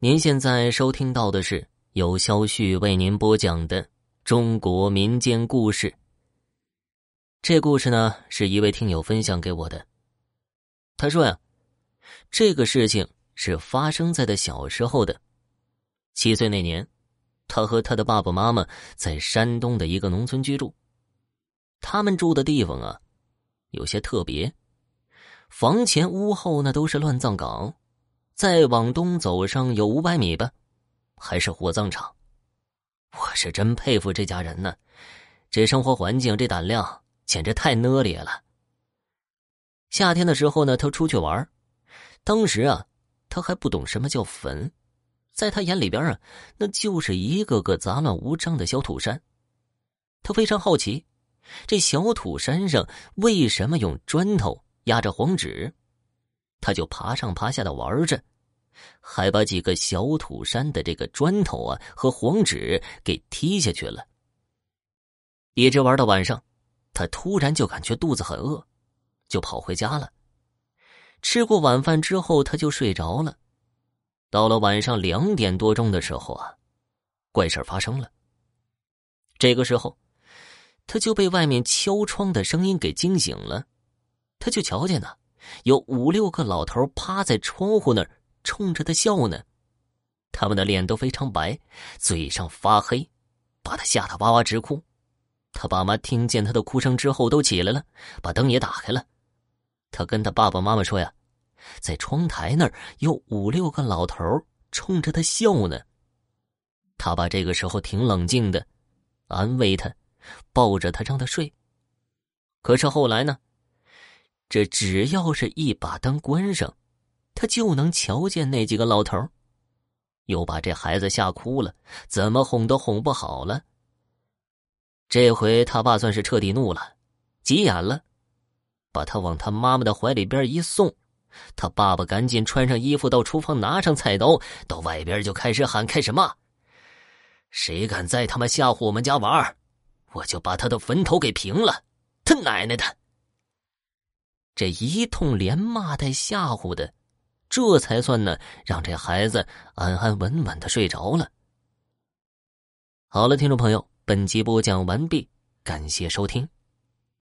您现在收听到的是由肖旭为您播讲的中国民间故事。这故事呢，是一位听友分享给我的。他说呀，这个事情是发生在他小时候的。七岁那年，他和他的爸爸妈妈在山东的一个农村居住。他们住的地方啊，有些特别，房前屋后那都是乱葬岗。再往东走上有五百米吧，还是火葬场。我是真佩服这家人呢，这生活环境，这胆量简直太恶劣了。夏天的时候呢，他出去玩，当时啊，他还不懂什么叫坟，在他眼里边啊，那就是一个个杂乱无章的小土山。他非常好奇，这小土山上为什么用砖头压着黄纸？他就爬上爬下的玩着，还把几个小土山的这个砖头啊和黄纸给踢下去了。一直玩到晚上，他突然就感觉肚子很饿，就跑回家了。吃过晚饭之后，他就睡着了。到了晚上两点多钟的时候啊，怪事发生了。这个时候，他就被外面敲窗的声音给惊醒了，他就瞧见呢。有五六个老头趴在窗户那儿，冲着他笑呢。他们的脸都非常白，嘴上发黑，把他吓得哇哇直哭。他爸妈听见他的哭声之后，都起来了，把灯也打开了。他跟他爸爸妈妈说：“呀，在窗台那儿有五六个老头冲着他笑呢。”他爸这个时候挺冷静的，安慰他，抱着他让他睡。可是后来呢？这只要是一把灯关上，他就能瞧见那几个老头又把这孩子吓哭了，怎么哄都哄不好了。这回他爸算是彻底怒了，急眼了，把他往他妈妈的怀里边一送，他爸爸赶紧穿上衣服到厨房拿上菜刀，到外边就开始喊，开始骂：“谁敢再他妈吓唬我们家娃我就把他的坟头给平了！他奶奶的！”这一通连骂带吓唬的，这才算呢，让这孩子安安稳稳的睡着了。好了，听众朋友，本集播讲完毕，感谢收听。